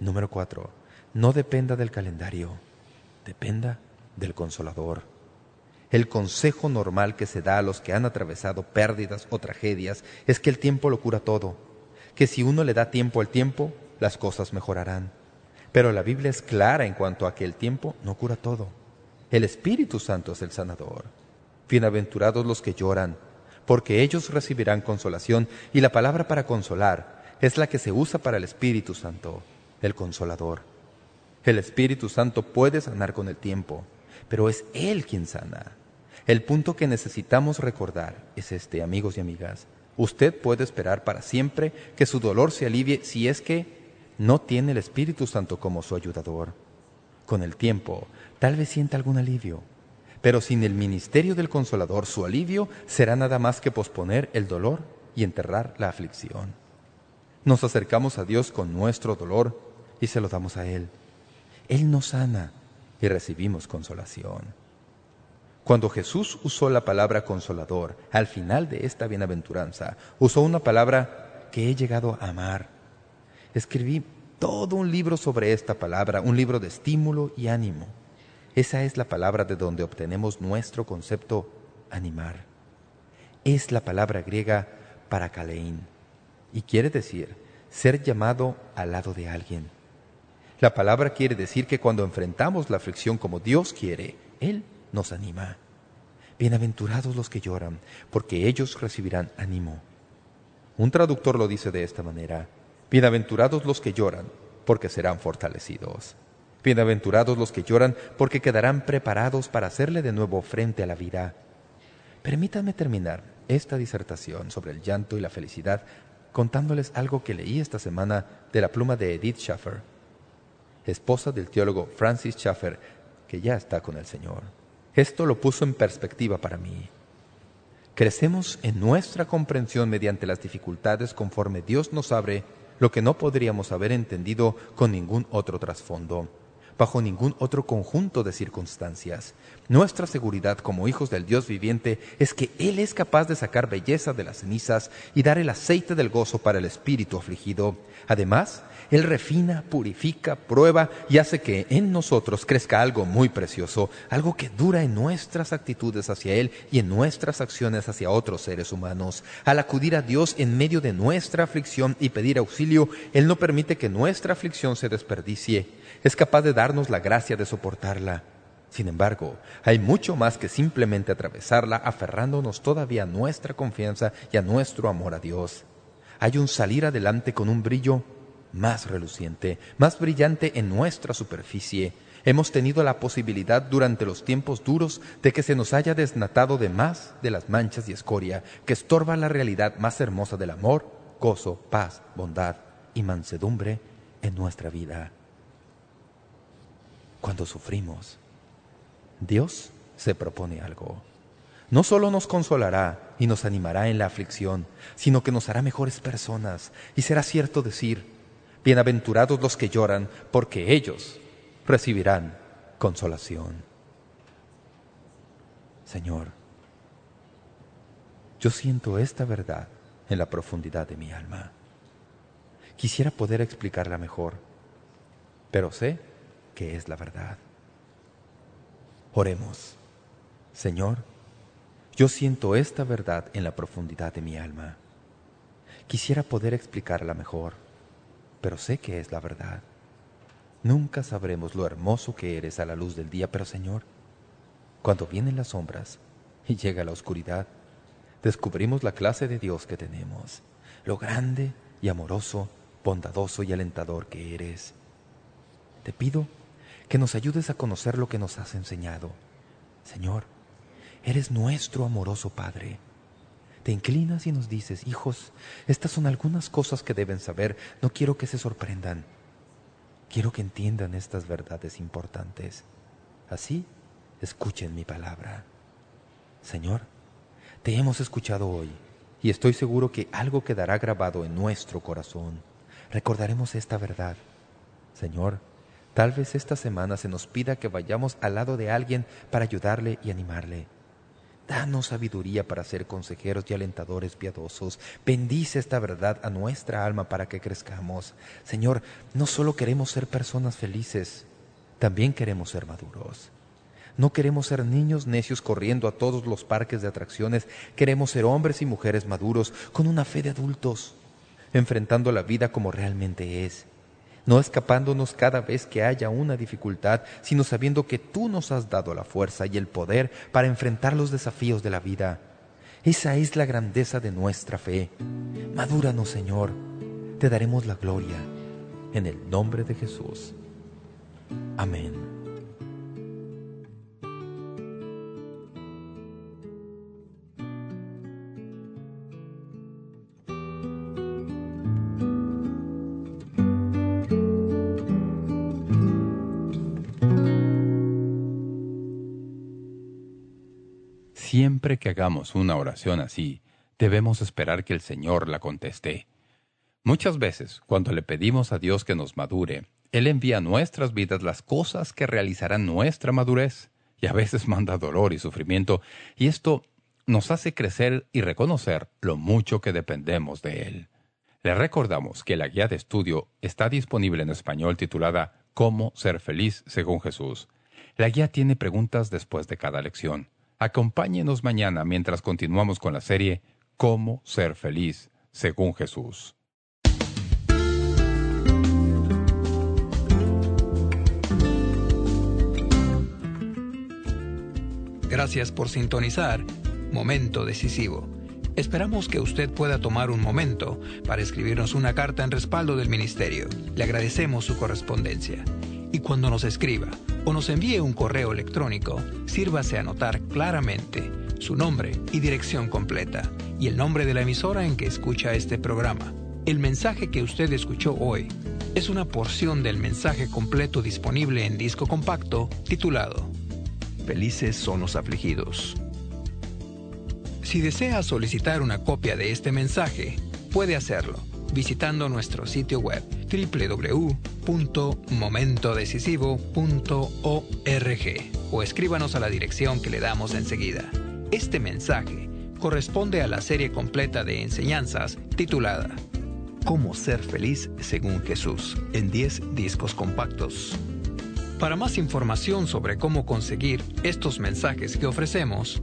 Número cuatro, no dependa del calendario, dependa del Consolador. El consejo normal que se da a los que han atravesado pérdidas o tragedias es que el tiempo lo cura todo que si uno le da tiempo al tiempo, las cosas mejorarán. Pero la Biblia es clara en cuanto a que el tiempo no cura todo. El Espíritu Santo es el sanador. Bienaventurados los que lloran, porque ellos recibirán consolación, y la palabra para consolar es la que se usa para el Espíritu Santo, el Consolador. El Espíritu Santo puede sanar con el tiempo, pero es Él quien sana. El punto que necesitamos recordar es este, amigos y amigas. Usted puede esperar para siempre que su dolor se alivie si es que no tiene el Espíritu Santo como su ayudador. Con el tiempo, tal vez sienta algún alivio, pero sin el ministerio del Consolador, su alivio será nada más que posponer el dolor y enterrar la aflicción. Nos acercamos a Dios con nuestro dolor y se lo damos a Él. Él nos sana y recibimos consolación. Cuando Jesús usó la palabra consolador al final de esta bienaventuranza, usó una palabra que he llegado a amar. Escribí todo un libro sobre esta palabra, un libro de estímulo y ánimo. Esa es la palabra de donde obtenemos nuestro concepto animar. Es la palabra griega paracalein y quiere decir ser llamado al lado de alguien. La palabra quiere decir que cuando enfrentamos la aflicción como Dios quiere, Él nos anima. Bienaventurados los que lloran, porque ellos recibirán ánimo. Un traductor lo dice de esta manera, Bienaventurados los que lloran, porque serán fortalecidos. Bienaventurados los que lloran, porque quedarán preparados para hacerle de nuevo frente a la vida. Permítanme terminar esta disertación sobre el llanto y la felicidad contándoles algo que leí esta semana de la pluma de Edith Schaffer, esposa del teólogo Francis Schaffer, que ya está con el Señor. Esto lo puso en perspectiva para mí. Crecemos en nuestra comprensión mediante las dificultades conforme Dios nos abre lo que no podríamos haber entendido con ningún otro trasfondo bajo ningún otro conjunto de circunstancias. Nuestra seguridad como hijos del Dios viviente es que Él es capaz de sacar belleza de las cenizas y dar el aceite del gozo para el espíritu afligido. Además, Él refina, purifica, prueba y hace que en nosotros crezca algo muy precioso, algo que dura en nuestras actitudes hacia Él y en nuestras acciones hacia otros seres humanos. Al acudir a Dios en medio de nuestra aflicción y pedir auxilio, Él no permite que nuestra aflicción se desperdicie es capaz de darnos la gracia de soportarla. Sin embargo, hay mucho más que simplemente atravesarla aferrándonos todavía a nuestra confianza y a nuestro amor a Dios. Hay un salir adelante con un brillo más reluciente, más brillante en nuestra superficie. Hemos tenido la posibilidad durante los tiempos duros de que se nos haya desnatado de más de las manchas y escoria que estorba la realidad más hermosa del amor, gozo, paz, bondad y mansedumbre en nuestra vida cuando sufrimos. Dios se propone algo. No solo nos consolará y nos animará en la aflicción, sino que nos hará mejores personas. Y será cierto decir, bienaventurados los que lloran, porque ellos recibirán consolación. Señor, yo siento esta verdad en la profundidad de mi alma. Quisiera poder explicarla mejor, pero sé que es la verdad. Oremos. Señor, yo siento esta verdad en la profundidad de mi alma. Quisiera poder explicarla mejor, pero sé que es la verdad. Nunca sabremos lo hermoso que eres a la luz del día, pero Señor, cuando vienen las sombras y llega la oscuridad, descubrimos la clase de Dios que tenemos, lo grande y amoroso, bondadoso y alentador que eres. Te pido que nos ayudes a conocer lo que nos has enseñado. Señor, eres nuestro amoroso Padre. Te inclinas y nos dices, hijos, estas son algunas cosas que deben saber, no quiero que se sorprendan. Quiero que entiendan estas verdades importantes. Así, escuchen mi palabra. Señor, te hemos escuchado hoy y estoy seguro que algo quedará grabado en nuestro corazón. Recordaremos esta verdad. Señor, Tal vez esta semana se nos pida que vayamos al lado de alguien para ayudarle y animarle. Danos sabiduría para ser consejeros y alentadores piadosos. Bendice esta verdad a nuestra alma para que crezcamos. Señor, no solo queremos ser personas felices, también queremos ser maduros. No queremos ser niños necios corriendo a todos los parques de atracciones. Queremos ser hombres y mujeres maduros con una fe de adultos, enfrentando la vida como realmente es no escapándonos cada vez que haya una dificultad, sino sabiendo que tú nos has dado la fuerza y el poder para enfrentar los desafíos de la vida. Esa es la grandeza de nuestra fe. Madúranos, Señor. Te daremos la gloria. En el nombre de Jesús. Amén. Que hagamos una oración así, debemos esperar que el Señor la conteste. Muchas veces, cuando le pedimos a Dios que nos madure, Él envía a nuestras vidas las cosas que realizarán nuestra madurez, y a veces manda dolor y sufrimiento, y esto nos hace crecer y reconocer lo mucho que dependemos de Él. Le recordamos que la guía de estudio está disponible en español titulada Cómo ser feliz según Jesús. La guía tiene preguntas después de cada lección. Acompáñenos mañana mientras continuamos con la serie Cómo ser feliz según Jesús. Gracias por sintonizar Momento Decisivo. Esperamos que usted pueda tomar un momento para escribirnos una carta en respaldo del Ministerio. Le agradecemos su correspondencia. Y cuando nos escriba, o nos envíe un correo electrónico, sírvase anotar claramente su nombre y dirección completa y el nombre de la emisora en que escucha este programa. El mensaje que usted escuchó hoy es una porción del mensaje completo disponible en disco compacto titulado Felices son los afligidos. Si desea solicitar una copia de este mensaje, puede hacerlo visitando nuestro sitio web www.momentodecisivo.org o escríbanos a la dirección que le damos enseguida. Este mensaje corresponde a la serie completa de enseñanzas titulada Cómo ser feliz según Jesús en 10 discos compactos. Para más información sobre cómo conseguir estos mensajes que ofrecemos,